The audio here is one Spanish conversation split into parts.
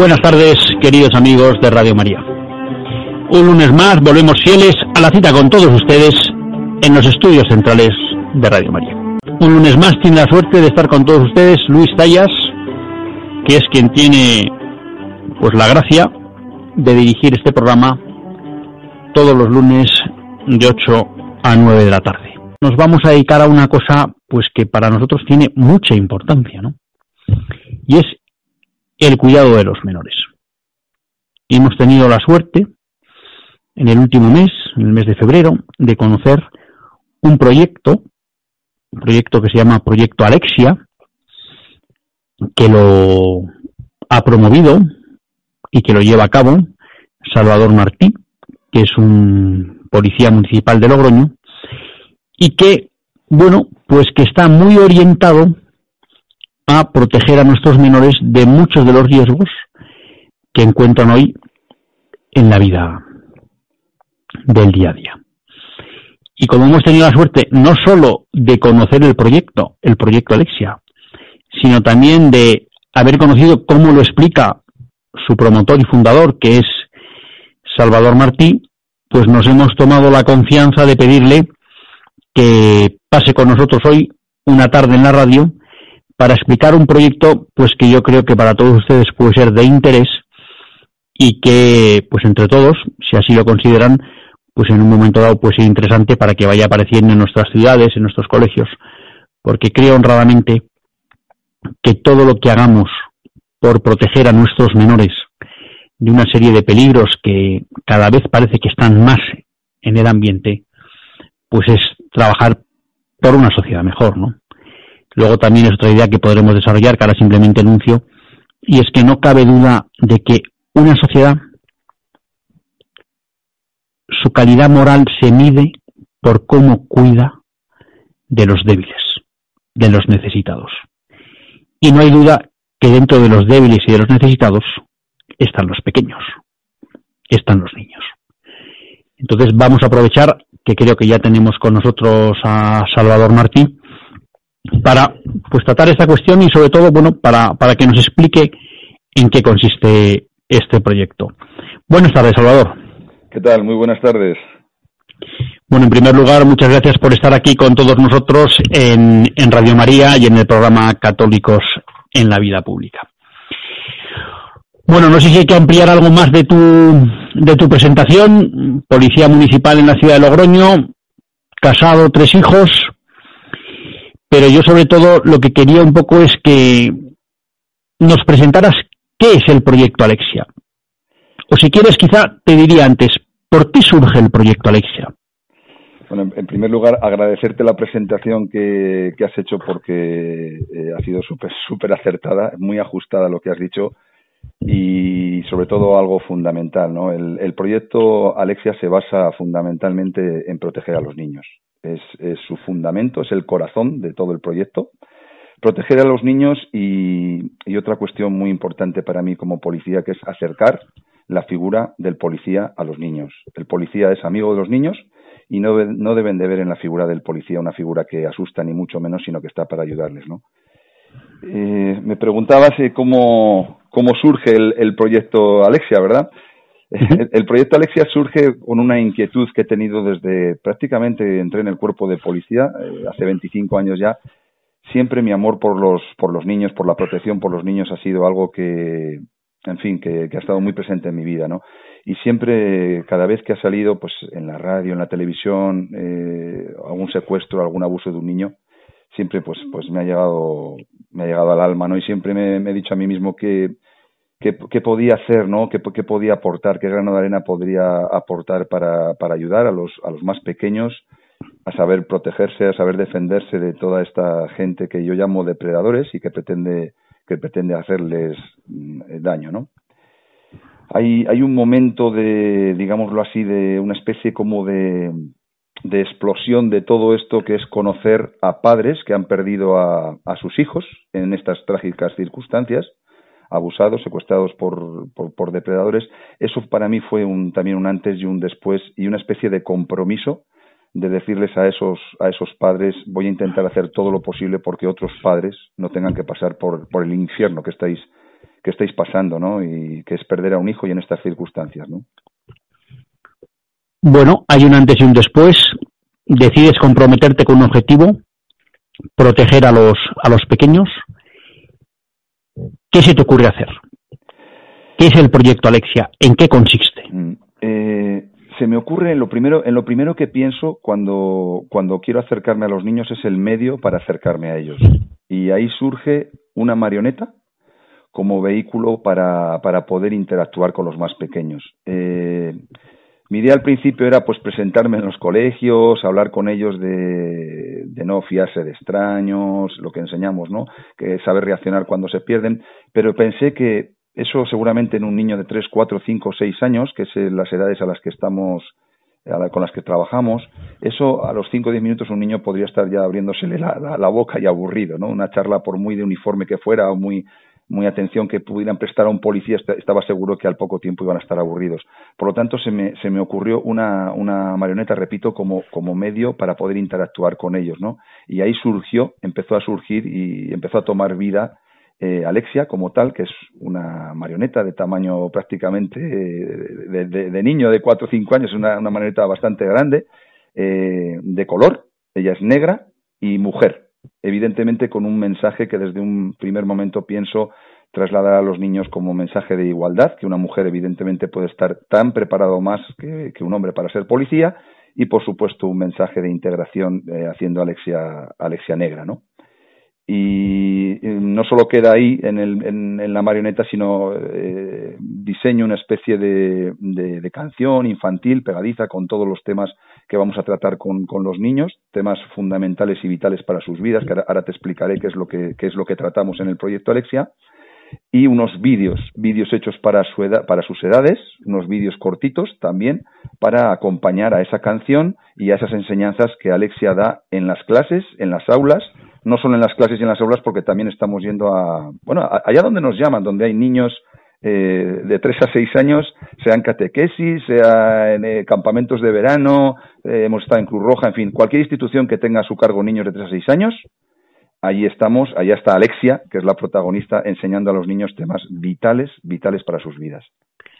Buenas tardes, queridos amigos de Radio María. Un lunes más volvemos fieles a la cita con todos ustedes en los estudios centrales de Radio María. Un lunes más tiene la suerte de estar con todos ustedes Luis Tallas, que es quien tiene pues la gracia de dirigir este programa todos los lunes de 8 a 9 de la tarde. Nos vamos a dedicar a una cosa pues que para nosotros tiene mucha importancia, ¿no? Y es el cuidado de los menores. Hemos tenido la suerte en el último mes, en el mes de febrero, de conocer un proyecto, un proyecto que se llama Proyecto Alexia, que lo ha promovido y que lo lleva a cabo Salvador Martí, que es un policía municipal de Logroño, y que, bueno, pues que está muy orientado a proteger a nuestros menores de muchos de los riesgos que encuentran hoy en la vida del día a día. Y como hemos tenido la suerte no solo de conocer el proyecto, el proyecto Alexia, sino también de haber conocido cómo lo explica su promotor y fundador, que es Salvador Martí, pues nos hemos tomado la confianza de pedirle que pase con nosotros hoy una tarde en la radio para explicar un proyecto pues que yo creo que para todos ustedes puede ser de interés y que pues entre todos, si así lo consideran, pues en un momento dado puede ser interesante para que vaya apareciendo en nuestras ciudades, en nuestros colegios, porque creo honradamente que todo lo que hagamos por proteger a nuestros menores de una serie de peligros que cada vez parece que están más en el ambiente, pues es trabajar por una sociedad mejor, ¿no? Luego también es otra idea que podremos desarrollar, que ahora simplemente anuncio, y es que no cabe duda de que una sociedad, su calidad moral se mide por cómo cuida de los débiles, de los necesitados. Y no hay duda que dentro de los débiles y de los necesitados están los pequeños, están los niños. Entonces vamos a aprovechar que creo que ya tenemos con nosotros a Salvador Martí, para pues tratar esta cuestión y sobre todo bueno para, para que nos explique en qué consiste este proyecto. Buenas tardes, Salvador. ¿Qué tal? Muy buenas tardes. Bueno, en primer lugar, muchas gracias por estar aquí con todos nosotros en, en Radio María y en el programa Católicos en la Vida Pública. Bueno, no sé si hay que ampliar algo más de tu, de tu presentación. Policía Municipal en la ciudad de Logroño, casado, tres hijos, pero yo sobre todo lo que quería un poco es que nos presentaras qué es el proyecto Alexia. O si quieres, quizá te diría antes, ¿por qué surge el proyecto Alexia? Bueno, en primer lugar, agradecerte la presentación que, has hecho porque eh, ha sido súper súper acertada, muy ajustada a lo que has dicho y sobre todo algo fundamental. ¿no? el proyecto Alexia se basa fundamentalmente en proteger a los niños es, su fundamento, es el corazón de todo el proyecto. Proteger a los niños y, otra cuestión muy importante para mí como policía, que es acercar la figura del policía a los niños. El policía es amigo de los niños y no, no deben de ver en la figura del policía una figura que asusta ni mucho menos, sino que está para ayudarles. ¿no? Eh, me preguntabas cómo, cómo surge el proyecto Alexia, ¿verdad? El, proyecto Alexia surge con una inquietud que he tenido desde prácticamente entré en el cuerpo de policía, eh, hace 25 años ya. Siempre mi amor por los, por los niños, por la protección por los niños ha sido algo que, en fin, que, ha estado muy presente en mi vida, ¿no? Y siempre, cada vez que ha salido, pues en la radio, en la televisión, eh, algún secuestro, algún abuso de un niño, siempre pues, pues me ha llegado, me ha llegado al alma, ¿no? Y siempre me he dicho a mí mismo que, qué, podía hacer, ¿no? ¿Qué, podía aportar, qué grano de arena podría aportar para, ayudar a los, a los más pequeños a saber protegerse, a saber defenderse de toda esta gente que yo llamo depredadores y que pretende, que pretende hacerles mm, daño, ¿no? Hay, hay un momento de, digámoslo así, de una especie como de, de explosión de todo esto que es conocer a padres que han perdido a, a sus hijos en estas trágicas circunstancias abusados, secuestrados por, por, depredadores. Eso para mí fue un, también un antes y un después y una especie de compromiso de decirles a esos, a esos padres voy a intentar hacer todo lo posible porque otros padres no tengan que pasar por, por el infierno que estáis, que estáis pasando, ¿no? Y que es perder a un hijo y en estas circunstancias, ¿no? Bueno, hay un antes y un después. Decides comprometerte con un objetivo, proteger a los, a los pequeños. ¿Qué se te ocurre hacer? ¿Qué es el proyecto Alexia? ¿En qué consiste? Mm, eh, se me ocurre en lo primero, en lo primero que pienso cuando, cuando quiero acercarme a los niños es el medio para acercarme a ellos. Y ahí surge una marioneta como vehículo para, para poder interactuar con los más pequeños. Eh, mi idea al principio era pues presentarme en los colegios, hablar con ellos de, de, no fiarse de extraños, lo que enseñamos, ¿no? Que saber reaccionar cuando se pierden, pero pensé que eso seguramente en un niño de 3, 4, 5, 6 años, que es las edades a las que estamos con las que trabajamos, eso a los 5 o 10 minutos un niño podría estar ya abriéndosele la, la, boca y aburrido, ¿no? Una charla por muy de uniforme que fuera o muy muy atención que pudieran prestar a un policía, estaba seguro que al poco tiempo iban a estar aburridos. Por lo tanto, se me, se me ocurrió una, una marioneta, repito, como, como medio para poder interactuar con ellos, ¿no? Y ahí surgió, empezó a surgir y empezó a tomar vida eh, Alexia como tal, que es una marioneta de tamaño prácticamente de, de, niño de 4 o 5 años, una, una marioneta bastante grande, eh, de color, ella es negra y mujer, evidentemente con un mensaje que desde un primer momento pienso trasladar a los niños como mensaje de igualdad, que una mujer evidentemente puede estar tan preparado más que, un hombre para ser policía, y por supuesto un mensaje de integración eh, haciendo Alexia, Alexia negra, ¿no? Y no solo queda ahí en, el, en, la marioneta, sino eh, diseño una especie de, de, canción infantil pegadiza con todos los temas que vamos a tratar con, con, los niños, temas fundamentales y vitales para sus vidas, que ahora, te explicaré qué es lo que, qué es lo que tratamos en el proyecto Alexia, y unos vídeos, vídeos hechos para, su edad, para sus edades, unos vídeos cortitos también, para acompañar a esa canción y a esas enseñanzas que Alexia da en las clases, en las aulas, no solo en las clases y en las aulas, porque también estamos yendo a, bueno, allá donde nos llaman, donde hay niños eh, de 3 a 6 años, sean catequesis, sea en eh, campamentos de verano, eh, hemos estado en Cruz Roja, en fin, cualquier institución que tenga a su cargo niños de 3 a 6 años, allí estamos, allá está Alexia, que es la protagonista, enseñando a los niños temas vitales, vitales para sus vidas.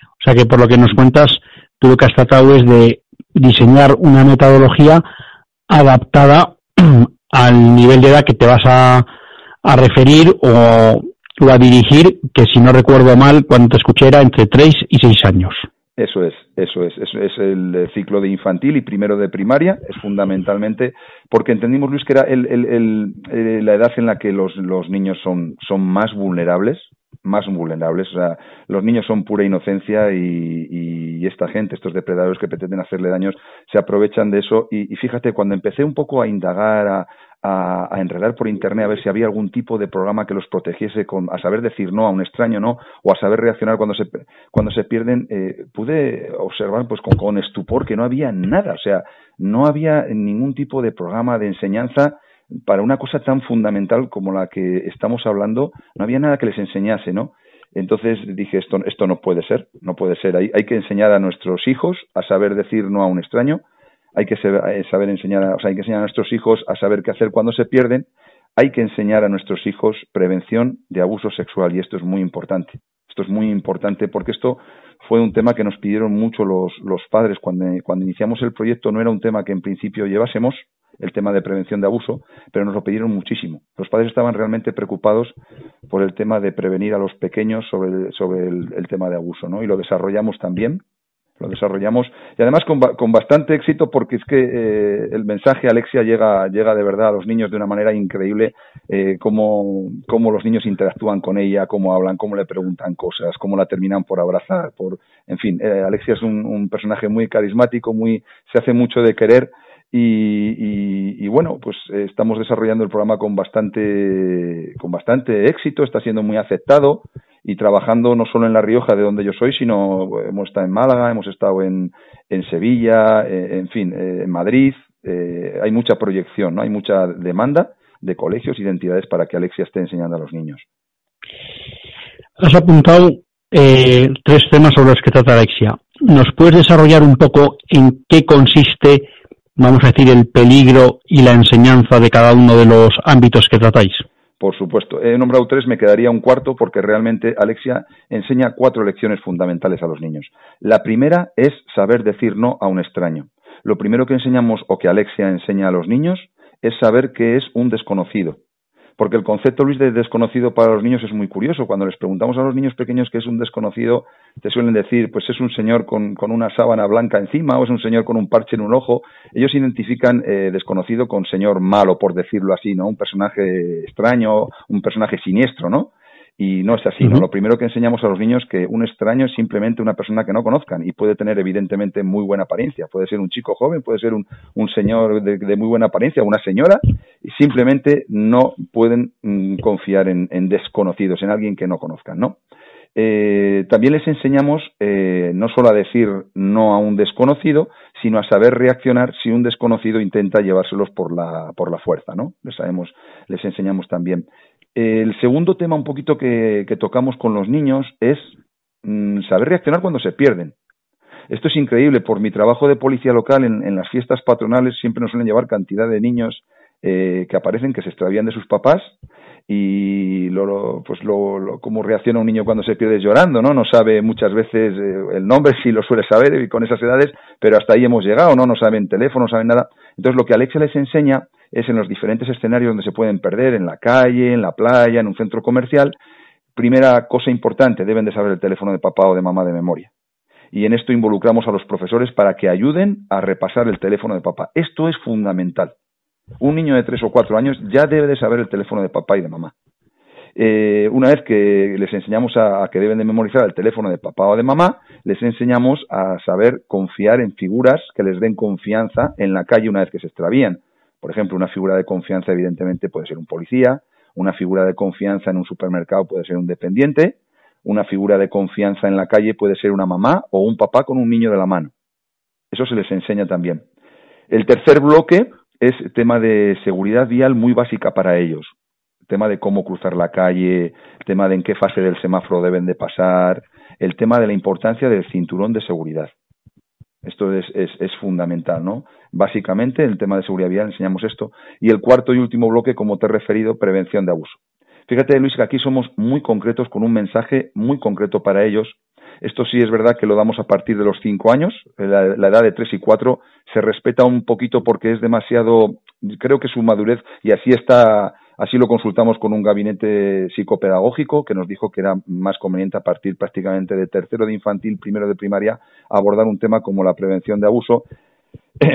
O sea que por lo que nos cuentas, tú lo que has tratado es de diseñar una metodología adaptada al nivel de edad que te vas a referir o, a dirigir, que si no recuerdo mal, cuando te escuché era entre 3 y 6 años. Eso es, eso es, eso es el ciclo de infantil y primero de primaria, es fundamentalmente, porque entendimos, Luis, que era el, el, el, la edad en la que los, los niños son, son más vulnerables, más vulnerables. O sea, los niños son pura inocencia y, y, esta gente, estos depredadores que pretenden hacerle daños, se aprovechan de eso. Y, y fíjate, cuando empecé un poco a indagar, a, a, enredar por internet a ver si había algún tipo de programa que los protegiese con, a saber decir no a un extraño no o a saber reaccionar cuando se cuando se pierden eh, pude observar pues con, con, estupor que no había nada o sea no había ningún tipo de programa de enseñanza para una cosa tan fundamental como la que estamos hablando, no había nada que les enseñase, ¿no? Entonces dije, esto, esto no puede ser, no puede ser. Hay, hay que enseñar a nuestros hijos a saber decir no a un extraño, hay que eh, saber enseñar, a, o sea, hay que enseñar a nuestros hijos a saber qué hacer cuando se pierden, hay que enseñar a nuestros hijos prevención de abuso sexual y esto es muy importante. Esto es muy importante porque esto fue un tema que nos pidieron mucho los, los padres cuando, cuando iniciamos el proyecto. No era un tema que en principio llevásemos, el tema de prevención de abuso, pero nos lo pidieron muchísimo. Los padres estaban realmente preocupados por el tema de prevenir a los pequeños sobre, sobre el, tema de abuso, ¿no? Y lo desarrollamos también lo desarrollamos. Y además con, con bastante éxito porque es que eh, el mensaje Alexia llega llega de verdad a los niños de una manera increíble eh, cómo, cómo los niños interactúan con ella cómo hablan cómo le preguntan cosas cómo la terminan por abrazar por en fin eh, Alexia es un, personaje muy carismático muy se hace mucho de querer y, y, bueno, pues estamos desarrollando el programa con bastante, con bastante éxito, está siendo muy aceptado y trabajando no solo en La Rioja, de donde yo soy, sino eh, hemos estado en Málaga, hemos estado en, en Sevilla, eh, en fin, en Madrid. hay mucha proyección, ¿no? Hay mucha demanda de colegios y de entidades para que Alexia esté enseñando a los niños. Has apuntado tres temas sobre los que trata Alexia. ¿Nos puedes desarrollar un poco en qué consiste vamos a decir, el peligro y la enseñanza de cada uno de los ámbitos que tratáis? Por supuesto. He nombrado tres, me quedaría un cuarto porque realmente Alexia enseña cuatro lecciones fundamentales a los niños. La primera es saber decir no a un extraño. Lo primero que enseñamos o que Alexia enseña a los niños es saber que es un desconocido. Porque el concepto, Luis, de desconocido para los niños es muy curioso. Cuando les preguntamos a los niños pequeños qué es un desconocido, te suelen decir, pues es un señor con, una sábana blanca encima o es un señor con un parche en un ojo. Ellos identifican eh, desconocido con señor malo, por decirlo así, ¿no? Un personaje extraño, un personaje siniestro, ¿no? Y no es así, ¿no? Lo primero que enseñamos a los niños es que un extraño es simplemente una persona que no conozcan y puede tener evidentemente muy buena apariencia. Puede ser un chico joven, puede ser un, un señor de, de, muy buena apariencia, una señora, y simplemente no pueden mm, confiar en, en, desconocidos, en alguien que no conozcan, ¿no? Eh, también les enseñamos eh, no solo a decir no a un desconocido, sino a saber reaccionar si un desconocido intenta llevárselos por la, por la fuerza, ¿no? Les, sabemos, les enseñamos también. El segundo tema un poquito que, tocamos con los niños es mm, saber reaccionar cuando se pierden. Esto es increíble. Por mi trabajo de policía local en, las fiestas patronales siempre nos suelen llevar cantidad de niños eh, que aparecen que se extravían de sus papás y lo, pues lo, cómo reacciona un niño cuando se pierde llorando, ¿no? No sabe muchas veces eh, el nombre, si lo suele saber con esas edades, pero hasta ahí hemos llegado, ¿no? No saben teléfono, no saben nada. Entonces lo que Alexia les enseña es en los diferentes escenarios donde se pueden perder, en la calle, en la playa, en un centro comercial. Primera cosa importante, deben de saber el teléfono de papá o de mamá de memoria. Y en esto involucramos a los profesores para que ayuden a repasar el teléfono de papá. Esto es fundamental. Un niño de tres o cuatro años ya debe de saber el teléfono de papá y de mamá. Eh, una vez que les enseñamos a, que deben de memorizar el teléfono de papá o de mamá, les enseñamos a saber confiar en figuras que les den confianza en la calle una vez que se extravían. Por ejemplo, una figura de confianza evidentemente puede ser un policía, una figura de confianza en un supermercado puede ser un dependiente, una figura de confianza en la calle puede ser una mamá o un papá con un niño de la mano. Eso se les enseña también. El tercer bloque es tema de seguridad vial muy básica para ellos. tema de cómo cruzar la calle, tema de en qué fase del semáforo deben de pasar, el tema de la importancia del cinturón de seguridad. Esto es, es, es, fundamental, ¿no? Básicamente, en el tema de seguridad vial enseñamos esto. Y el cuarto y último bloque, como te he referido, prevención de abuso. Fíjate, Luis, que aquí somos muy concretos con un mensaje muy concreto para ellos. Esto sí es verdad que lo damos a partir de los cinco años. La, la edad de tres y cuatro se respeta un poquito porque es demasiado, creo que su madurez, y así está Así lo consultamos con un gabinete psicopedagógico que nos dijo que era más conveniente a partir prácticamente de tercero de infantil, primero de primaria, abordar un tema como la prevención de abuso,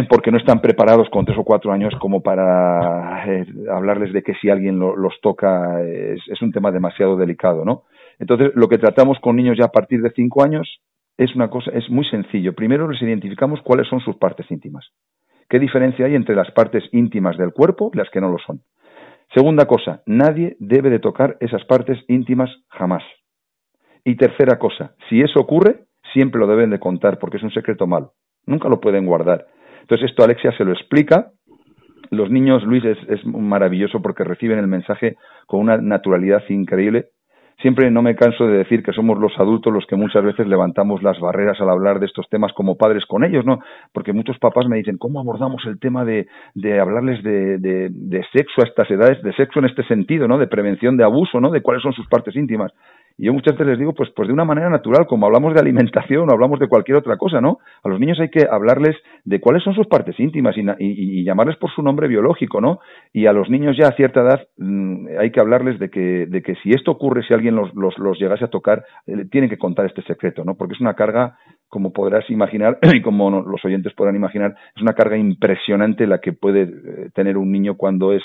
porque no están preparados con tres o cuatro años como para eh, hablarles de que si alguien los toca es, es, un tema demasiado delicado, ¿no? Entonces, lo que tratamos con niños ya a partir de cinco años es una cosa, es muy sencillo. Primero les identificamos cuáles son sus partes íntimas. ¿Qué diferencia hay entre las partes íntimas del cuerpo y las que no lo son? Segunda cosa, nadie debe de tocar esas partes íntimas jamás. Y tercera cosa, si eso ocurre, siempre lo deben de contar porque es un secreto malo. Nunca lo pueden guardar. Entonces esto Alexia se lo explica. Los niños, Luis, es, es maravilloso porque reciben el mensaje con una naturalidad increíble siempre no me canso de decir que somos los adultos los que muchas veces levantamos las barreras al hablar de estos temas como padres con ellos, ¿no? Porque muchos papás me dicen, ¿cómo abordamos el tema de, de hablarles de, de, de sexo a estas edades, de sexo en este sentido, ¿no? De prevención de abuso, ¿no? De cuáles son sus partes íntimas. Y yo muchas veces les digo, pues, pues de una manera natural, como hablamos de alimentación o hablamos de cualquier otra cosa, ¿no? A los niños hay que hablarles de cuáles son sus partes íntimas y, llamarles por su nombre biológico, ¿no? Y a los niños ya a cierta edad mmm, hay que hablarles de que, de que si esto ocurre, si alguien los, los, llegase a tocar, eh, tienen que contar este secreto, ¿no? Porque es una carga, como podrás imaginar y como los oyentes podrán imaginar, es una carga impresionante la que puede eh, tener un niño cuando es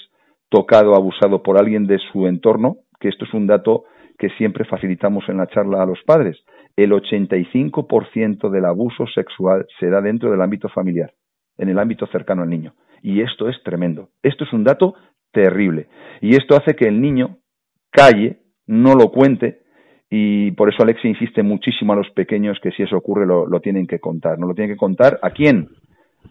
tocado, abusado por alguien de su entorno, que esto es un dato que siempre facilitamos en la charla a los padres. El 85% del abuso sexual se da dentro del ámbito familiar, en el ámbito cercano al niño. Y esto es tremendo. Esto es un dato terrible. Y esto hace que el niño calle, no lo cuente, y por eso Alexia insiste muchísimo a los pequeños que si eso ocurre lo, lo tienen que contar. ¿No lo tienen que contar a quién?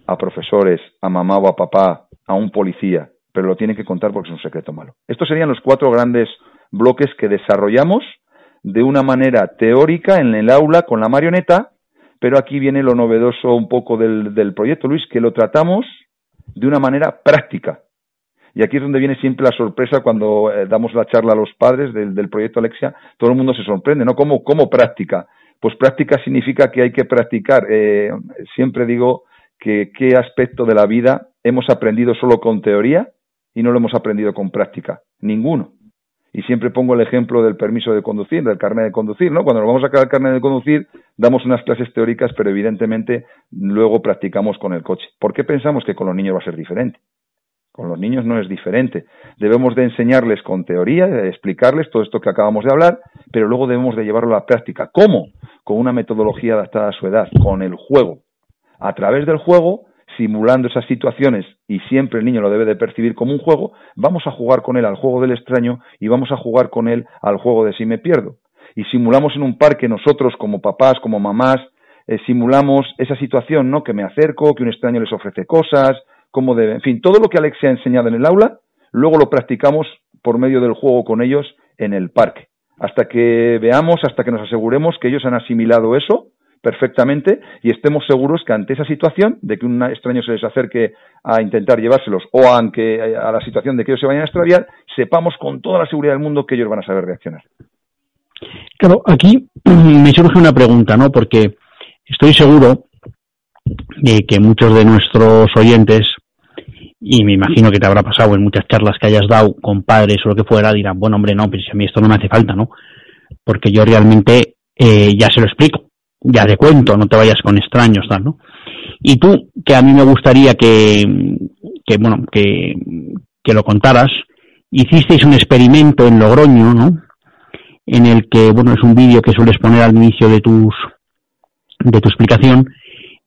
A profesores, a mamá o a papá, a un policía, pero lo tienen que contar porque es un secreto malo. Estos serían los cuatro grandes bloques que desarrollamos de una manera teórica en el aula con la marioneta, pero aquí viene lo novedoso un poco del, del proyecto, Luis, que lo tratamos de una manera práctica. Y aquí es donde viene siempre la sorpresa cuando eh, damos la charla a los padres del, del, proyecto Alexia, todo el mundo se sorprende, ¿no? ¿Cómo, cómo práctica? Pues práctica significa que hay que practicar. Eh, siempre digo que qué aspecto de la vida hemos aprendido solo con teoría y no lo hemos aprendido con práctica. Ninguno. Y siempre pongo el ejemplo del permiso de conducir, del carnet de conducir, ¿no? Cuando nos vamos a sacar el carnet de conducir, damos unas clases teóricas, pero evidentemente luego practicamos con el coche. ¿Por qué pensamos que con los niños va a ser diferente? Con los niños no es diferente. Debemos de enseñarles con teoría, de explicarles todo esto que acabamos de hablar, pero luego debemos de llevarlo a la práctica. ¿Cómo? Con una metodología adaptada a su edad, con el juego. A través del juego simulando esas situaciones y siempre el niño lo debe de percibir como un juego, vamos a jugar con él al juego del extraño y vamos a jugar con él al juego de si me pierdo. Y simulamos en un parque nosotros como papás, como mamás, eh, simulamos esa situación, ¿no? Que me acerco, que un extraño les ofrece cosas, cómo debe, en fin, todo lo que Alexia ha enseñado en el aula, luego lo practicamos por medio del juego con ellos en el parque. Hasta que veamos, hasta que nos aseguremos que ellos han asimilado eso perfectamente y estemos seguros que ante esa situación de que un extraño se les acerque a intentar llevárselos o aunque a la situación de que ellos se vayan a extraviar, sepamos con toda la seguridad del mundo que ellos van a saber reaccionar. Claro, aquí me surge una pregunta, ¿no? Porque estoy seguro de que muchos de nuestros oyentes, y me imagino que te habrá pasado en muchas charlas que hayas dado con padres o lo que fuera, dirán, bueno, hombre, no, pero si a mí esto no me hace falta, ¿no? Porque yo realmente eh, ya se lo explico ya de cuento, no te vayas con extraños, tal, ¿no? Y tú, que a mí me gustaría que, que bueno, que, que lo contaras, hicisteis un experimento en Logroño, ¿no? En el que, bueno, es un vídeo que sueles poner al inicio de tus, de tu explicación,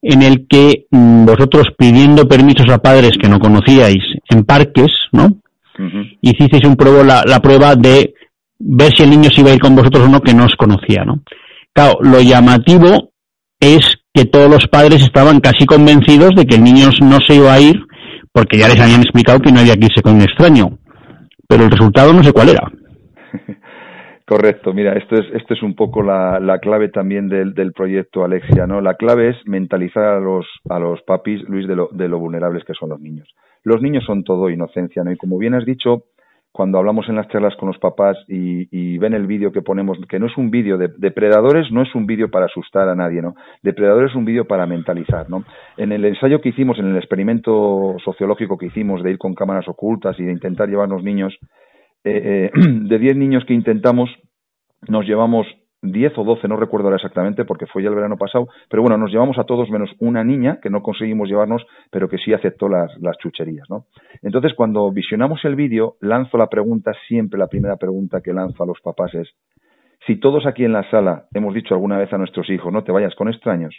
en el que mm, vosotros pidiendo permisos a padres que no conocíais en parques, ¿no? Hicisteis un pruebo, la, la prueba de ver si el niño se iba a ir con vosotros o no, que no os conocía, ¿no? Claro, lo llamativo es que todos los padres estaban casi convencidos de que el niño no se iba a ir porque ya les habían explicado que no había que irse con un extraño. Pero el resultado no sé cuál era. Correcto, mira, esto es, esto es un poco la, la clave también del, del, proyecto Alexia, ¿no? La clave es mentalizar a los, a los papis, Luis, de lo, de lo vulnerables que son los niños. Los niños son todo inocencia, ¿no? Y como bien has dicho, cuando hablamos en las charlas con los papás y, ven el vídeo que ponemos, que no es un vídeo de depredadores, no es un vídeo para asustar a nadie, ¿no? Depredadores es un vídeo para mentalizar, ¿no? En el ensayo que hicimos, en el experimento sociológico que hicimos de ir con cámaras ocultas y de intentar llevarnos niños, eh, eh, de 10 niños que intentamos, nos llevamos 10 o 12, no recuerdo ahora exactamente porque fue ya el verano pasado, pero bueno, nos llevamos a todos menos una niña que no conseguimos llevarnos, pero que sí aceptó las, las chucherías, ¿no? Entonces, cuando visionamos el vídeo, lanzo la pregunta, siempre la primera pregunta que lanzo a los papás es, si todos aquí en la sala hemos dicho alguna vez a nuestros hijos, no te vayas con extraños,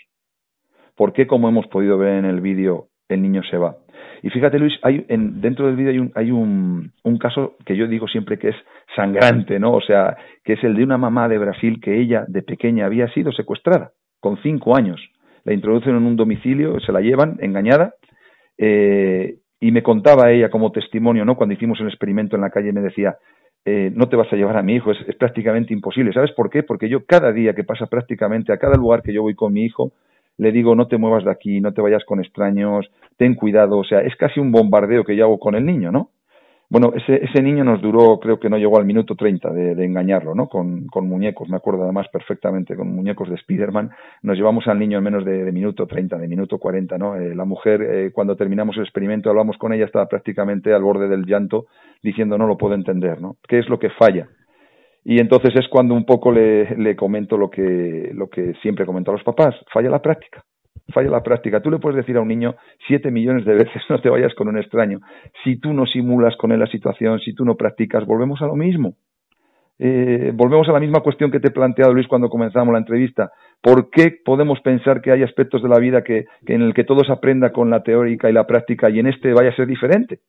¿por qué, como hemos podido ver en el vídeo, el niño se va? Y fíjate, Luis, hay en, dentro del vídeo hay, un, hay un, un, caso que yo digo siempre que es sangrante, ¿no? O sea, que es el de una mamá de Brasil que ella de pequeña había sido secuestrada con cinco años. La introducen en un domicilio, se la llevan engañada. Eh, y me contaba ella como testimonio, ¿no? Cuando hicimos el experimento en la calle me decía, eh, no te vas a llevar a mi hijo, es, es, prácticamente imposible. ¿Sabes por qué? Porque yo cada día que pasa prácticamente a cada lugar que yo voy con mi hijo, le digo no te muevas de aquí, no te vayas con extraños, ten cuidado, o sea, es casi un bombardeo que yo hago con el niño, ¿no? Bueno, ese, ese niño nos duró, creo que no llegó al minuto 30 de, engañarlo, ¿no? Con, con, muñecos, me acuerdo además perfectamente, con muñecos de Spiderman. Nos llevamos al niño en menos de, de minuto 30, de minuto 40, ¿no? Eh, la mujer, eh, cuando terminamos el experimento, hablamos con ella, estaba prácticamente al borde del llanto, diciendo no lo puedo entender, ¿no? ¿Qué es lo que falla? Y entonces es cuando un poco le, comento lo que, lo que siempre comento a los papás, falla la práctica falla la práctica. Tú le puedes decir a un niño siete millones de veces no te vayas con un extraño. Si tú no simulas con él la situación, si tú no practicas, volvemos a lo mismo. Eh, volvemos a la misma cuestión que te he planteado, Luis, cuando comenzamos la entrevista. ¿Por qué podemos pensar que hay aspectos de la vida que en el que todo se aprenda con la teórica y la práctica y en este vaya a ser diferente?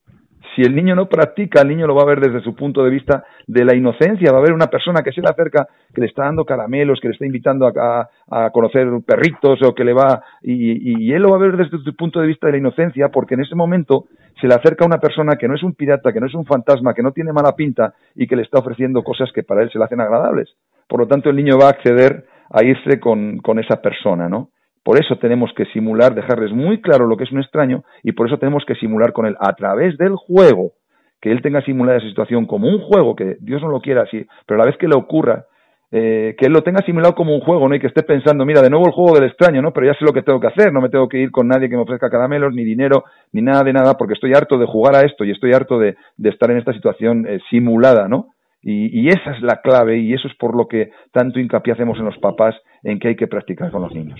Si el niño no practica, el niño lo va a ver desde su punto de vista de la inocencia, va a ver una persona que se le acerca, que le está dando caramelos, que le está invitando a, a, conocer perritos o que le va, y, él lo va a ver desde su punto de vista de la inocencia, porque en ese momento se le acerca una persona que no es un pirata, que no es un fantasma, que no tiene mala pinta y que le está ofreciendo cosas que para él se le hacen agradables. Por lo tanto, el niño va a acceder a irse con, con esa persona, ¿no? Por eso tenemos que simular, dejarles muy claro lo que es un extraño y por eso tenemos que simular con él a través del juego que él tenga simulada esa situación como un juego, que Dios no lo quiera así, pero a la vez que le ocurra, eh, que él lo tenga simulado como un juego, ¿no? Y que esté pensando, mira, de nuevo el juego del extraño, ¿no? Pero ya sé lo que tengo que hacer, no me tengo que ir con nadie que me ofrezca caramelos, ni dinero, ni nada de nada, porque estoy harto de jugar a esto y estoy harto de, estar en esta situación eh, simulada, ¿no? Y, esa es la clave y eso es por lo que tanto hincapié hacemos en los papás en que hay que practicar con los niños.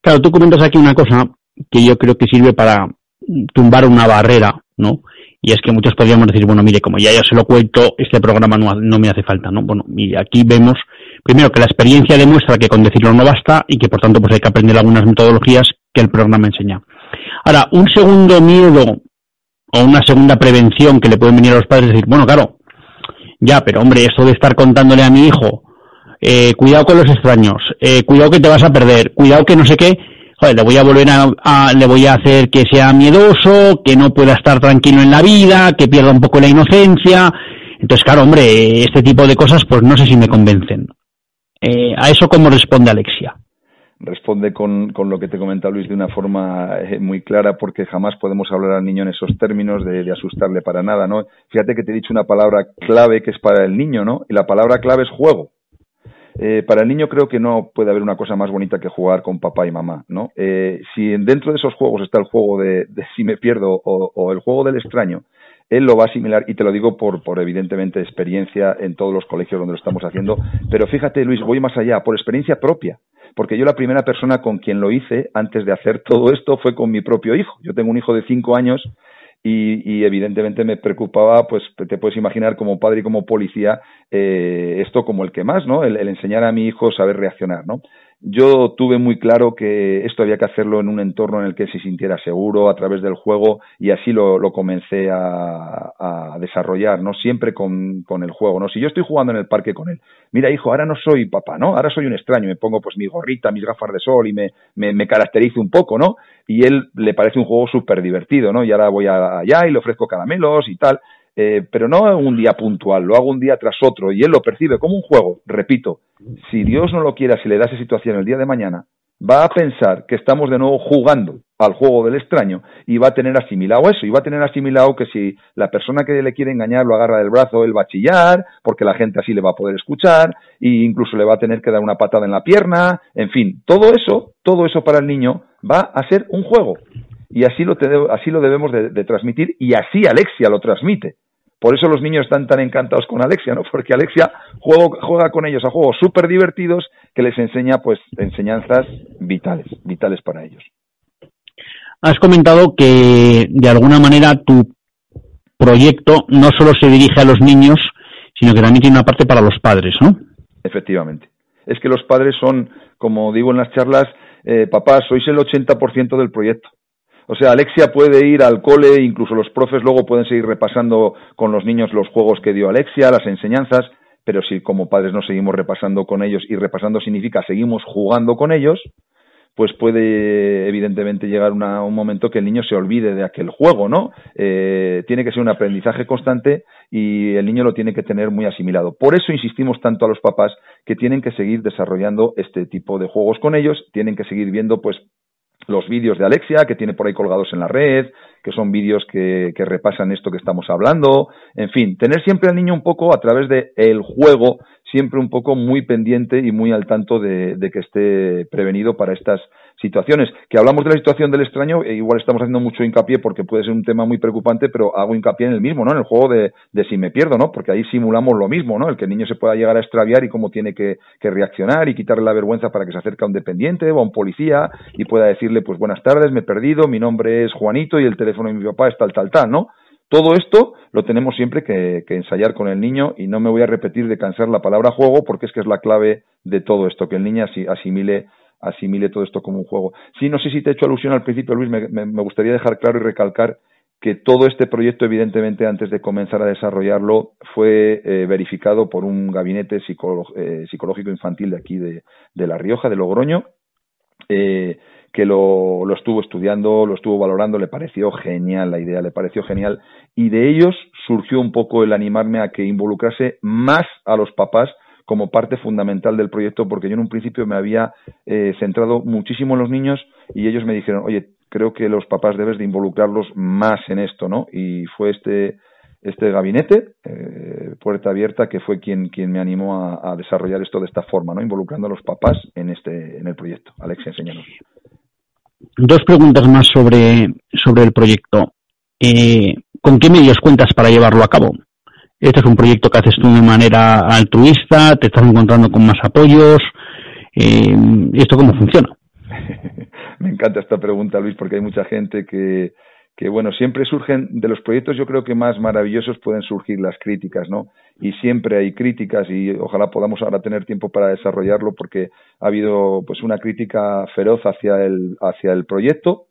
Claro, tú comentas aquí una cosa que yo creo que sirve para tumbar una barrera, ¿no? Y es que muchos podríamos decir, bueno, mire, como ya yo se lo cuento, este programa no, no me hace falta, ¿no? Bueno, y aquí vemos, primero, que la experiencia demuestra que con decirlo no basta y que por tanto pues hay que aprender algunas metodologías que el programa enseña. Ahora, un segundo miedo o una segunda prevención que le pueden venir a los padres es decir, bueno, claro, ya, pero hombre, esto de estar contándole a mi hijo, eh, cuidado con los extraños, eh, cuidado que te vas a perder, cuidado que no sé qué, joder, le voy a volver a, le voy a hacer que sea miedoso, que no pueda estar tranquilo en la vida, que pierda un poco la inocencia. Entonces, claro, hombre, este tipo de cosas, pues no sé si me convencen. Eh, ¿A eso cómo responde Alexia? Responde con, con, lo que te comenta Luis de una forma eh, muy clara, porque jamás podemos hablar al niño en esos términos de, de, asustarle para nada, ¿no? Fíjate que te he dicho una palabra clave que es para el niño, ¿no? Y la palabra clave es juego. Eh, para el niño creo que no puede haber una cosa más bonita que jugar con papá y mamá, ¿no? Eh, si dentro de esos juegos está el juego de, si me pierdo o, el juego del extraño, él lo va a asimilar y te lo digo por, por evidentemente experiencia en todos los colegios donde lo estamos haciendo, pero fíjate Luis, voy más allá, por experiencia propia, porque yo la primera persona con quien lo hice antes de hacer todo esto fue con mi propio hijo. Yo tengo un hijo de cinco años y, evidentemente me preocupaba, pues te puedes imaginar como padre y como policía, eh, esto como el que más, ¿no? El, el, enseñar a mi hijo saber reaccionar, ¿no? Yo tuve muy claro que esto había que hacerlo en un entorno en el que se sintiera seguro a través del juego y así lo, comencé a, desarrollar, ¿no? Siempre con, con, el juego, ¿no? Si yo estoy jugando en el parque con él, mira hijo, ahora no soy papá, ¿no? Ahora soy un extraño, me pongo pues mi gorrita, mis gafas de sol y me, me, me caracterizo un poco, ¿no? Y él le parece un juego súper divertido, ¿no? Y ahora voy allá y le ofrezco caramelos y tal. Eh, pero no un día puntual, lo hago un día tras otro y él lo percibe como un juego. Repito, si Dios no lo quiera, si le da esa situación el día de mañana, va a pensar que estamos de nuevo jugando al juego del extraño y va a tener asimilado eso, y va a tener asimilado que si la persona que le quiere engañar lo agarra del brazo, él va a chillar, porque la gente así le va a poder escuchar, e incluso le va a tener que dar una patada en la pierna, en fin, todo eso, todo eso para el niño va a ser un juego. Y así lo, así lo debemos de transmitir y así Alexia lo transmite. Por eso los niños están tan encantados con Alexia, ¿no? Porque Alexia juega, con ellos a juegos súper divertidos que les enseña, pues, enseñanzas vitales, vitales para ellos. Has comentado que, de alguna manera, tu proyecto no solo se dirige a los niños, sino que también tiene una parte para los padres, ¿no? Efectivamente. Es que los padres son, como digo en las charlas, eh, papás, sois el 80% del proyecto. O sea, Alexia puede ir al cole, incluso los profes luego pueden seguir repasando con los niños los juegos que dio Alexia, las enseñanzas, pero si como padres no seguimos repasando con ellos, y repasando significa seguimos jugando con ellos, pues puede evidentemente llegar un momento que el niño se olvide de aquel juego, ¿no? Eh, tiene que ser un aprendizaje constante y el niño lo tiene que tener muy asimilado. Por eso insistimos tanto a los papás que tienen que seguir desarrollando este tipo de juegos con ellos, tienen que seguir viendo pues los vídeos de Alexia que tiene por ahí colgados en la red, que son vídeos que, que, repasan esto que estamos hablando, en fin, tener siempre al niño un poco a través de el juego, siempre un poco muy pendiente y muy al tanto de, de que esté prevenido para estas situaciones. Que hablamos de la situación del extraño, e igual estamos haciendo mucho hincapié porque puede ser un tema muy preocupante, pero hago hincapié en el mismo, ¿no? En el juego de, de si me pierdo, ¿no? Porque ahí simulamos lo mismo, ¿no? El que el niño se pueda llegar a extraviar y cómo tiene que, que reaccionar y quitarle la vergüenza para que se acerque a un dependiente o a un policía y pueda decirle, pues buenas tardes, me he perdido, mi nombre es Juanito y el teléfono de mi papá es tal, tal, tal, ¿no? Todo esto lo tenemos siempre que, que, ensayar con el niño y no me voy a repetir de cansar la palabra juego porque es que es la clave de todo esto, que el niño asimile asimile todo esto como un juego. Sí, no sé si te he hecho alusión al principio, Luis, me, gustaría dejar claro y recalcar que todo este proyecto, evidentemente, antes de comenzar a desarrollarlo, fue eh, verificado por un gabinete eh, psicológico infantil de aquí, de, La Rioja, de Logroño, eh, que lo, lo, estuvo estudiando, lo estuvo valorando, le pareció genial la idea, le pareció genial, y de ellos surgió un poco el animarme a que involucrase más a los papás como parte fundamental del proyecto porque yo en un principio me había eh, centrado muchísimo en los niños y ellos me dijeron, oye, creo que los papás debes de involucrarlos más en esto, ¿no? Y fue este este gabinete, eh, Puerta Abierta, que fue quien, quien me animó a, desarrollar esto de esta forma, ¿no? involucrando a los papás en, este, en el proyecto. Alexia, enséñanos. Dos preguntas más sobre, sobre el proyecto. Eh, ¿Con qué medios cuentas para llevarlo a cabo? Este es un proyecto que haces tú de manera altruista, te estás encontrando con más apoyos. Eh, ¿Esto cómo funciona? Me encanta esta pregunta, Luis, porque hay mucha gente que, bueno, siempre surgen de los proyectos, yo creo que más maravillosos pueden surgir las críticas, ¿no? Y siempre hay críticas y ojalá podamos ahora tener tiempo para desarrollarlo porque ha habido pues una crítica feroz hacia el hacia el proyecto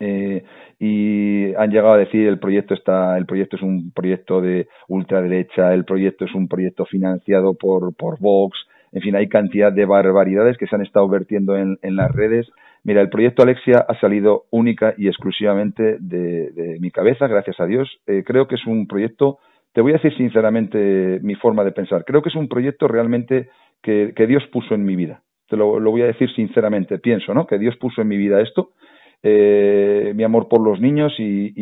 eh, y han llegado a decir el proyecto está el proyecto es un proyecto de ultraderecha, el proyecto es un proyecto financiado por por Vox, en fin, hay cantidad de barbaridades que se han estado vertiendo en, en las redes Mira, el proyecto Alexia ha salido única y exclusivamente de, mi cabeza, gracias a Dios. Eh, creo que es un proyecto, te voy a decir sinceramente mi forma de pensar, creo que es un proyecto realmente que, Dios puso en mi vida. Te lo, voy a decir sinceramente, pienso, ¿no? Que Dios puso en mi vida esto, eh, mi amor por los niños y,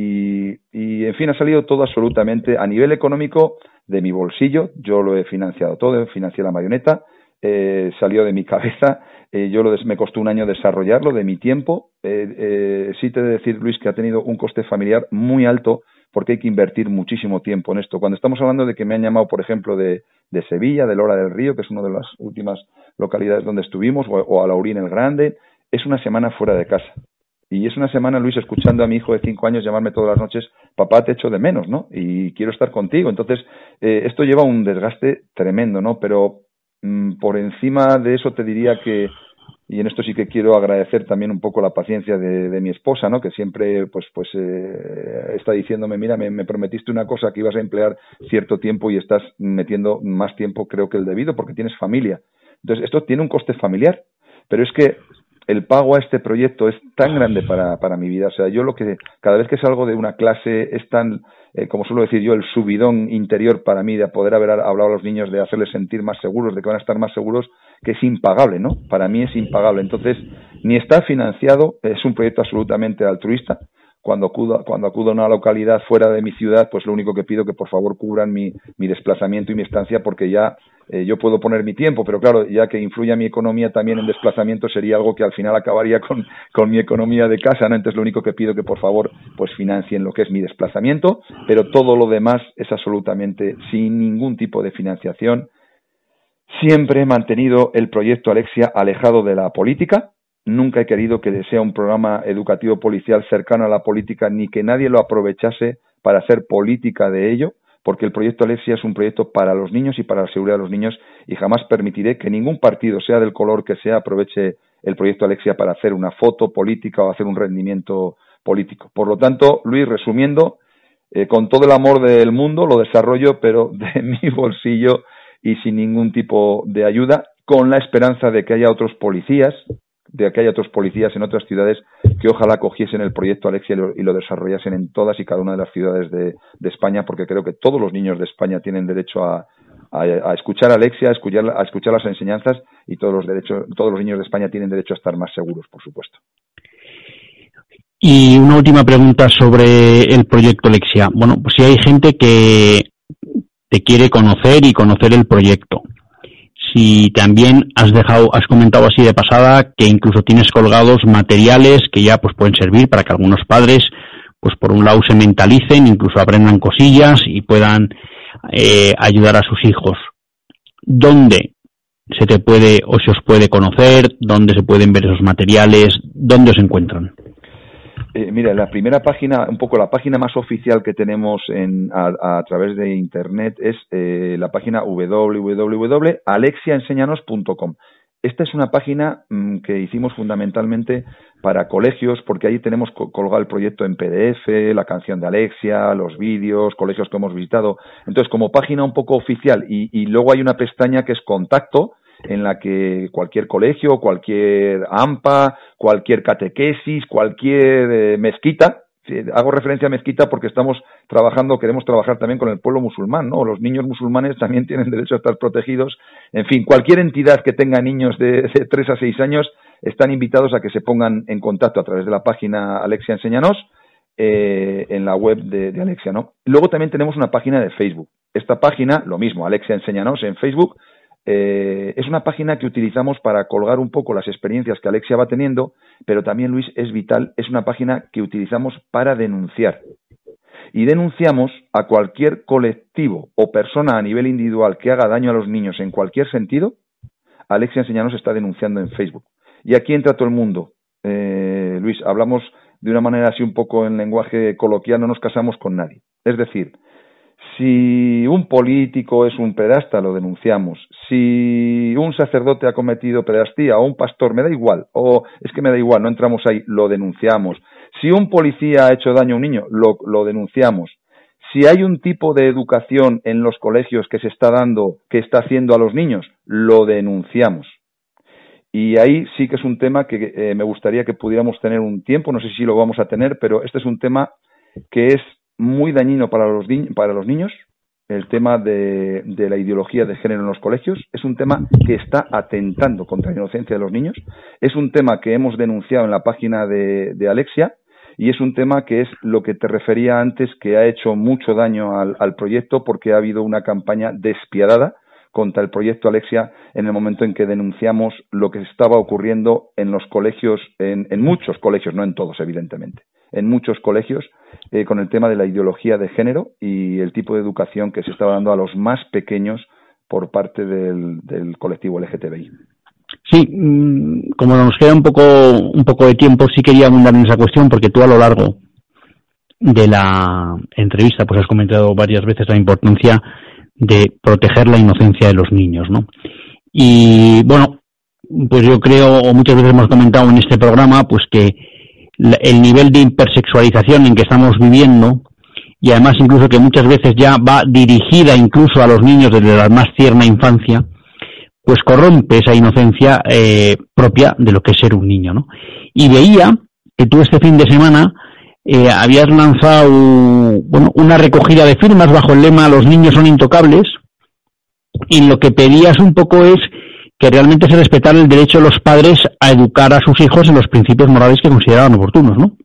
y, en fin, ha salido todo absolutamente a nivel económico de mi bolsillo. Yo lo he financiado todo, financié la marioneta, eh, salió de mi cabeza eh, yo lo me costó un año desarrollarlo de mi tiempo. Eh, sí te he de decir, Luis, que ha tenido un coste familiar muy alto porque hay que invertir muchísimo tiempo en esto. Cuando estamos hablando de que me han llamado, por ejemplo, de, de Sevilla, de Lora del Río, que es una de las últimas localidades donde estuvimos, o, a Laurín el Grande, es una semana fuera de casa. Y es una semana, Luis, escuchando a mi hijo de cinco años llamarme todas las noches, papá, te echo de menos, ¿no? Y quiero estar contigo. Entonces, eh, esto lleva un desgaste tremendo, ¿no? Pero Mm, por encima de eso te diría que y en esto sí que quiero agradecer también un poco la paciencia de, mi esposa, ¿no? Que siempre, pues, pues eh, está diciéndome, mira, me, prometiste una cosa que ibas a emplear cierto tiempo y estás metiendo más tiempo, creo que el debido, porque tienes familia. Entonces, esto tiene un coste familiar, pero es que el pago a este proyecto es tan grande para, para mi vida. O sea, yo lo que cada vez que salgo de una clase es tan, eh, como suelo decir yo, el subidón interior para mí de poder haber hablado a los niños, de hacerles sentir más seguros, de que van a estar más seguros, que es impagable, ¿no? Para mí es impagable. Entonces, ni está financiado, es un proyecto absolutamente altruista. Cuando acudo, cuando acudo a una localidad fuera de mi ciudad, pues lo único que pido que por favor cubran mi, mi desplazamiento y mi estancia porque ya eh, yo puedo poner mi tiempo, pero claro, ya que influye mi economía también en desplazamiento, sería algo que al final acabaría con, con mi economía de casa, ¿no? Entonces lo único que pido que por favor pues financien lo que es mi desplazamiento, pero todo lo demás es absolutamente sin ningún tipo de financiación. Siempre he mantenido el proyecto Alexia alejado de la política, nunca he querido que sea un programa educativo policial cercano a la política ni que nadie lo aprovechase para hacer política de ello porque el proyecto Alexia es un proyecto para los niños y para la seguridad de los niños y jamás permitiré que ningún partido, sea del color que sea, aproveche el proyecto Alexia para hacer una foto política o hacer un rendimiento político. Por lo tanto, Luis, resumiendo, eh, con todo el amor del mundo lo desarrollo, pero de mi bolsillo y sin ningún tipo de ayuda, con la esperanza de que haya otros policías, de que haya otros policías en otras ciudades que ojalá cogiesen el proyecto Alexia y lo, desarrollasen en todas y cada una de las ciudades de, España, porque creo que todos los niños de España tienen derecho a, escuchar a Alexia, a escuchar, a escuchar las enseñanzas y todos los, derechos, todos los niños de España tienen derecho a estar más seguros, por supuesto. Y una última pregunta sobre el proyecto Alexia. Bueno, pues si hay gente que te quiere conocer y conocer el proyecto, si también has dejado, has comentado así de pasada que incluso tienes colgados materiales que ya pues pueden servir para que algunos padres pues por un lado se mentalicen, incluso aprendan cosillas y puedan eh, ayudar a sus hijos. ¿Dónde se te puede o se os puede conocer? ¿Dónde se pueden ver esos materiales? ¿Dónde os encuentran? Eh, mira, la primera página, un poco la página más oficial que tenemos en, a, través de Internet es eh, la página www.alexiaenseñanos.com. Esta es una página mm, que hicimos fundamentalmente para colegios, porque ahí tenemos colgado el proyecto en PDF, la canción de Alexia, los vídeos, colegios que hemos visitado. Entonces, como página un poco oficial, y, y luego hay una pestaña que es contacto, en la que cualquier colegio, cualquier AMPA, cualquier catequesis, cualquier eh, mezquita, hago referencia a mezquita porque estamos trabajando, queremos trabajar también con el pueblo musulmán, ¿no? Los niños musulmanes también tienen derecho a estar protegidos. En fin, cualquier entidad que tenga niños de, de 3 a 6 años están invitados a que se pongan en contacto a través de la página Alexia Enseñanos eh, en la web de, Alexia, ¿no? Luego también tenemos una página de Facebook. Esta página, lo mismo, Alexia Enséñanos en Facebook, eh, es una página que utilizamos para colgar un poco las experiencias que Alexia va teniendo, pero también, Luis, es vital, es una página que utilizamos para denunciar. Y denunciamos a cualquier colectivo o persona a nivel individual que haga daño a los niños en cualquier sentido. Alexia Enseñanos está denunciando en Facebook. Y aquí entra todo el mundo. Eh, Luis, hablamos de una manera así un poco en lenguaje coloquial, no nos casamos con nadie. Es decir, si un político es un pedasta, lo denunciamos. Si un sacerdote ha cometido pedastía o un pastor, me da igual. O es que me da igual, no entramos ahí, lo denunciamos. Si un policía ha hecho daño a un niño, lo, lo denunciamos. Si hay un tipo de educación en los colegios que se está dando, que está haciendo a los niños, lo denunciamos. Y ahí sí que es un tema que eh, me gustaría que pudiéramos tener un tiempo, no sé si lo vamos a tener, pero este es un tema que es muy dañino para los, para los niños, el tema de, la ideología de género en los colegios. Es un tema que está atentando contra la inocencia de los niños. Es un tema que hemos denunciado en la página de, Alexia y es un tema que es lo que te refería antes, que ha hecho mucho daño al, proyecto porque ha habido una campaña despiadada contra el proyecto Alexia en el momento en que denunciamos lo que estaba ocurriendo en los colegios, en muchos colegios, no en todos, evidentemente en muchos colegios eh, con el tema de la ideología de género y el tipo de educación que se estaba dando a los más pequeños por parte del, colectivo LGTBI. Sí, mm, como nos queda un poco, un poco de tiempo, sí quería abundar en esa cuestión porque tú a lo largo de la entrevista pues has comentado varias veces la importancia de proteger la inocencia de los niños, ¿no? Y bueno, pues yo creo, o muchas veces hemos comentado en este programa, pues que el nivel de hipersexualización en que estamos viviendo y además incluso que muchas veces ya va dirigida incluso a los niños desde la más tierna infancia, pues corrompe esa inocencia eh, propia de lo que es ser un niño, ¿no? Y veía que tú este fin de semana eh, habías lanzado bueno, una recogida de firmas bajo el lema Los niños son intocables y lo que pedías un poco es que realmente se respetara el derecho de los padres a educar a sus hijos en los principios morales que consideraban oportunos, ¿no?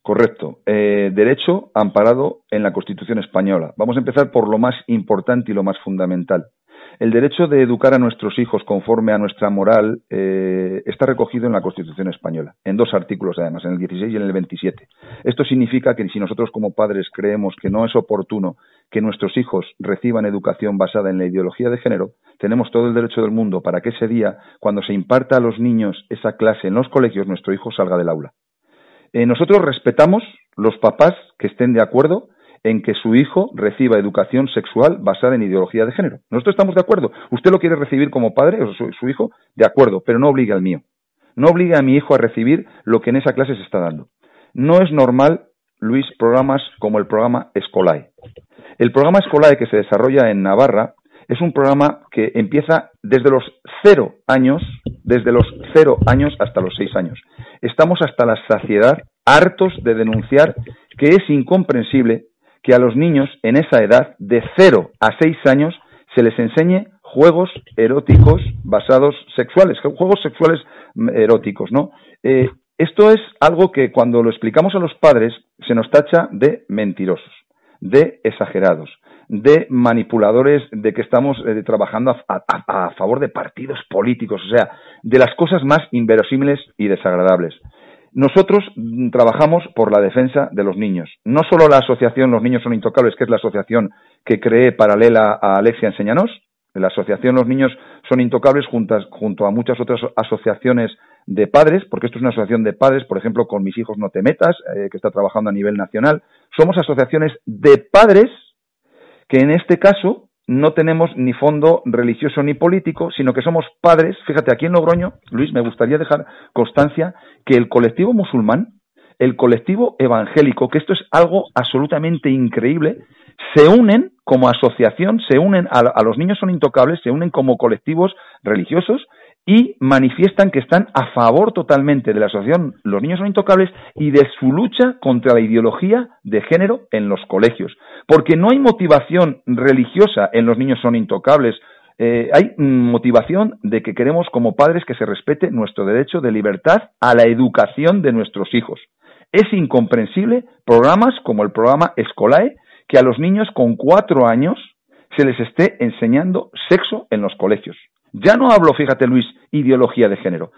Correcto. Eh, derecho amparado en la Constitución española. Vamos a empezar por lo más importante y lo más fundamental. El derecho de educar a nuestros hijos conforme a nuestra moral eh, está recogido en la Constitución española, en dos artículos además, en el 16 y en el 27. Esto significa que si nosotros como padres creemos que no es oportuno que nuestros hijos reciban educación basada en la ideología de género, tenemos todo el derecho del mundo para que ese día, cuando se imparta a los niños esa clase en los colegios, nuestro hijo salga del aula. Eh, nosotros respetamos los papás que estén de acuerdo en que su hijo reciba educación sexual basada en ideología de género. Nosotros estamos de acuerdo. Usted lo quiere recibir como padre o su, hijo, de acuerdo, pero no obligue al mío. No obligue a mi hijo a recibir lo que en esa clase se está dando. No es normal, Luis, programas como el programa Escolae. El programa Escolae que se desarrolla en Navarra es un programa que empieza desde los cero años, desde los cero años hasta los seis años. Estamos hasta la saciedad hartos de denunciar que es incomprensible que a los niños en esa edad, de 0 a 6 años, se les enseñe juegos eróticos basados sexuales, juegos sexuales mm, eróticos, ¿no? Eh, esto es algo que cuando lo explicamos a los padres se nos tacha de mentirosos, de exagerados, de manipuladores, de que estamos eh, trabajando a, favor de partidos políticos, o sea, de las cosas más inverosímiles y desagradables. Nosotros trabajamos por la defensa de los niños. No solo la asociación Los Niños son Intocables, que es la asociación que creé paralela a Alexia Enseñanos, la asociación Los Niños son Intocables junto a muchas otras asociaciones de padres, porque esto es una asociación de padres, por ejemplo, con Mis Hijos No Te Metas, eh, que está trabajando a nivel nacional. Somos asociaciones de padres que en este caso no tenemos ni fondo religioso ni político, sino que somos padres. Fíjate, aquí en Logroño, Luis, me gustaría dejar constancia que el colectivo musulmán, el colectivo evangélico, que esto es algo absolutamente increíble, se unen como asociación, se unen a, a los niños son intocables, se unen como colectivos religiosos y manifiestan que están a favor totalmente de la asociación Los Niños Son Intocables y de su lucha contra la ideología de género en los colegios. Porque no hay motivación religiosa en Los Niños Son Intocables. Eh, hay motivación de que queremos como padres que se respete nuestro derecho de libertad a la educación de nuestros hijos. Es incomprensible programas como el programa Escolae, que a los niños con cuatro años se les esté enseñando sexo en los colegios. Ya no hablo, fíjate Luis, ideología de género,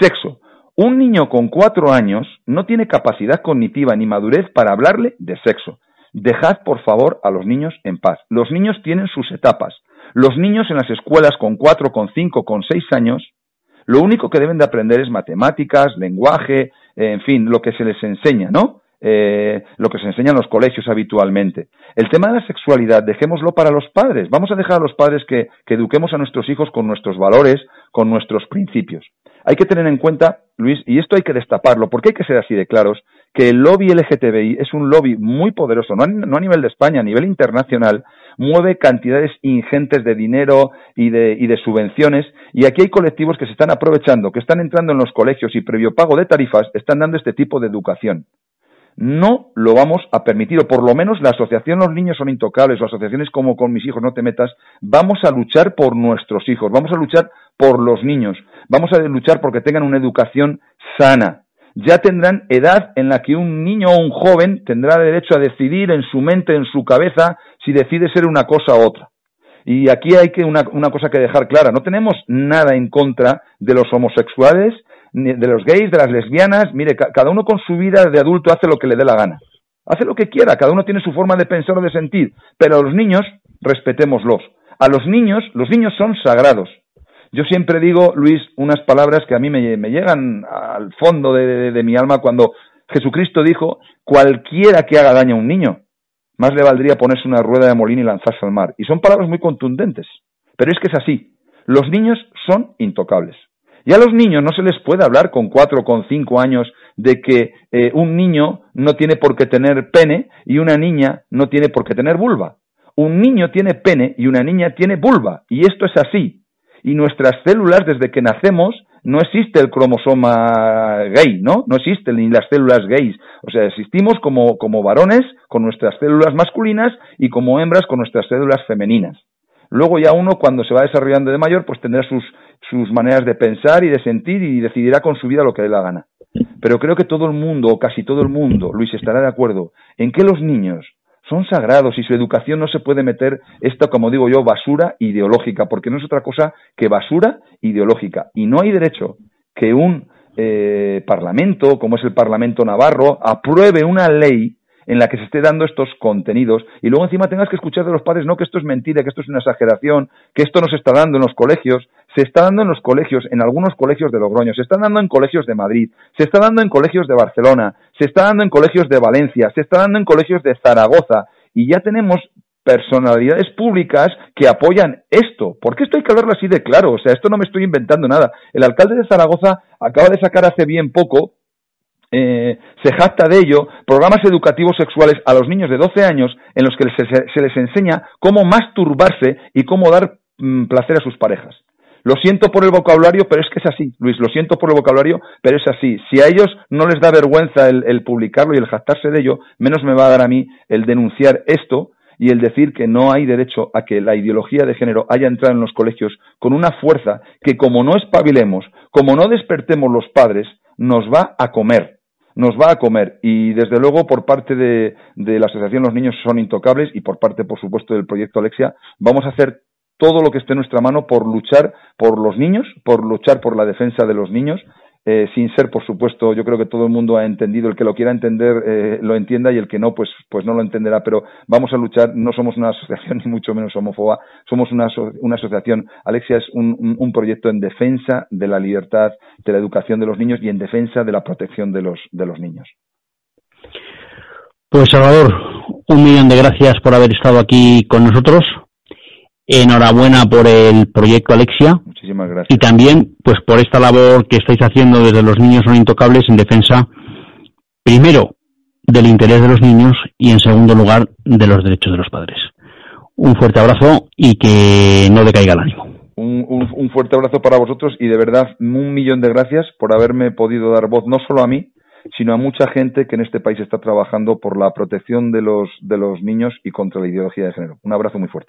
sexo. Un niño con cuatro años no tiene capacidad cognitiva ni madurez para hablarle de sexo. Dejad, por favor, a los niños en paz. Los niños tienen sus etapas. Los niños en las escuelas con cuatro, con cinco, con seis años, lo único que deben de aprender es matemáticas, lenguaje, en fin, lo que se les enseña, ¿no? Eh, lo que se enseña en los colegios habitualmente. El tema de la sexualidad, dejémoslo para los padres. Vamos a dejar a los padres que eduquemos a nuestros hijos con nuestros valores, con nuestros principios. Hay que tener en cuenta, Luis, y esto hay que destaparlo, porque hay que ser así de claros, que el lobby LGTBI es un lobby muy poderoso, no a, nivel de España, a nivel internacional, mueve cantidades ingentes de dinero y de, y de subvenciones, y aquí hay colectivos que se están aprovechando, que están entrando en los colegios y previo pago de tarifas están dando este tipo de educación no lo vamos a permitir, o por lo menos la asociación Los Niños son Intocables, o asociaciones como Con mis hijos no te metas, vamos a luchar por nuestros hijos, vamos a luchar por los niños, vamos a luchar porque tengan una educación sana. Ya tendrán edad en la que un niño o un joven tendrá derecho a decidir en su mente, en su cabeza, si decide ser una cosa u otra. Y aquí hay que una, una cosa que dejar clara, no tenemos nada en contra de los homosexuales de los gays, de las lesbianas, mire, cada uno con su vida de adulto hace lo que le dé la gana. Hace lo que quiera, cada uno tiene su forma de pensar o de sentir, pero a los niños respetémoslos. A los niños, los niños son sagrados. Yo siempre digo, Luis, unas palabras que a mí me, llegan al fondo de, de mi alma cuando Jesucristo dijo, cualquiera que haga daño a un niño, más le valdría ponerse una rueda de molino y lanzarse al mar. Y son palabras muy contundentes, pero es que es así. Los niños son intocables. Y a los niños no se les puede hablar con cuatro o con cinco años de que eh, un niño no tiene por qué tener pene y una niña no tiene por qué tener vulva. Un niño tiene pene y una niña tiene vulva. Y esto es así. Y nuestras células, desde que nacemos, no existe el cromosoma gay, ¿no? No existe ni las células gays. O sea, existimos como, como varones con nuestras células masculinas y como hembras con nuestras células femeninas. Luego ya uno, cuando se va desarrollando de mayor, pues tendrá sus, sus maneras de pensar y de sentir y decidirá con su vida lo que dé la gana. Pero creo que todo el mundo, o casi todo el mundo, Luis, estará de acuerdo en que los niños son sagrados y su educación no se puede meter esta, como digo yo, basura ideológica, porque no es otra cosa que basura ideológica. Y no hay derecho que un eh, parlamento, como es el Parlamento Navarro, apruebe una ley en la que se esté dando estos contenidos y luego encima tengas que escuchar de los padres, no, que esto es mentira, que esto es una exageración, que esto no se está dando en los colegios, se está dando en los colegios, en algunos colegios de Logroño, se está dando en colegios de Madrid, se está dando en colegios de Barcelona, se está dando en colegios de Valencia, se está dando en colegios de Zaragoza y ya tenemos personalidades públicas que apoyan esto. ¿Por qué esto hay que hablarlo así de claro? O sea, esto no me estoy inventando nada. El alcalde de Zaragoza acaba de sacar hace bien poco eh, se jacta de ello programas educativos sexuales a los niños de 12 años en los que se, les enseña cómo masturbarse y cómo dar mm, placer a sus parejas. Lo siento por el vocabulario, pero es que es así, Luis, lo siento por el vocabulario, pero es así. Si a ellos no les da vergüenza el, publicarlo y el jactarse de ello, menos me va a dar a mí el denunciar esto y el decir que no hay derecho a que la ideología de género haya entrado en los colegios con una fuerza que como no espabilemos, como no despertemos los padres, nos va a comer nos va a comer. Y desde luego, por parte de, la Asociación Los Niños son intocables y por parte, por supuesto, del proyecto Alexia, vamos a hacer todo lo que esté en nuestra mano por luchar por los niños, por luchar por la defensa de los niños eh, sin ser, por supuesto, yo creo que todo el mundo ha entendido, el que lo quiera entender eh, lo entienda y el que no, pues, pues no lo entenderá, pero vamos a luchar, no somos una asociación ni mucho menos homófoba, somos una, una asociación, Alexia es un, un, proyecto en defensa de la libertad, de la educación de los niños y en defensa de la protección de los, de los niños. Pues Salvador, un millón de gracias por haber estado aquí con nosotros. Enhorabuena por el proyecto Alexia. Muchísimas gracias. Y también, pues, por esta labor que estáis haciendo desde los niños son intocables en defensa, primero, del interés de los niños y, en segundo lugar, de los derechos de los padres. Un fuerte abrazo y que no decaiga el ánimo. un fuerte abrazo para vosotros y de verdad un millón de gracias por haberme podido dar voz no solo a mí, sino a mucha gente que en este país está trabajando por la protección de los, de los niños y contra la ideología de género. Un abrazo muy fuerte.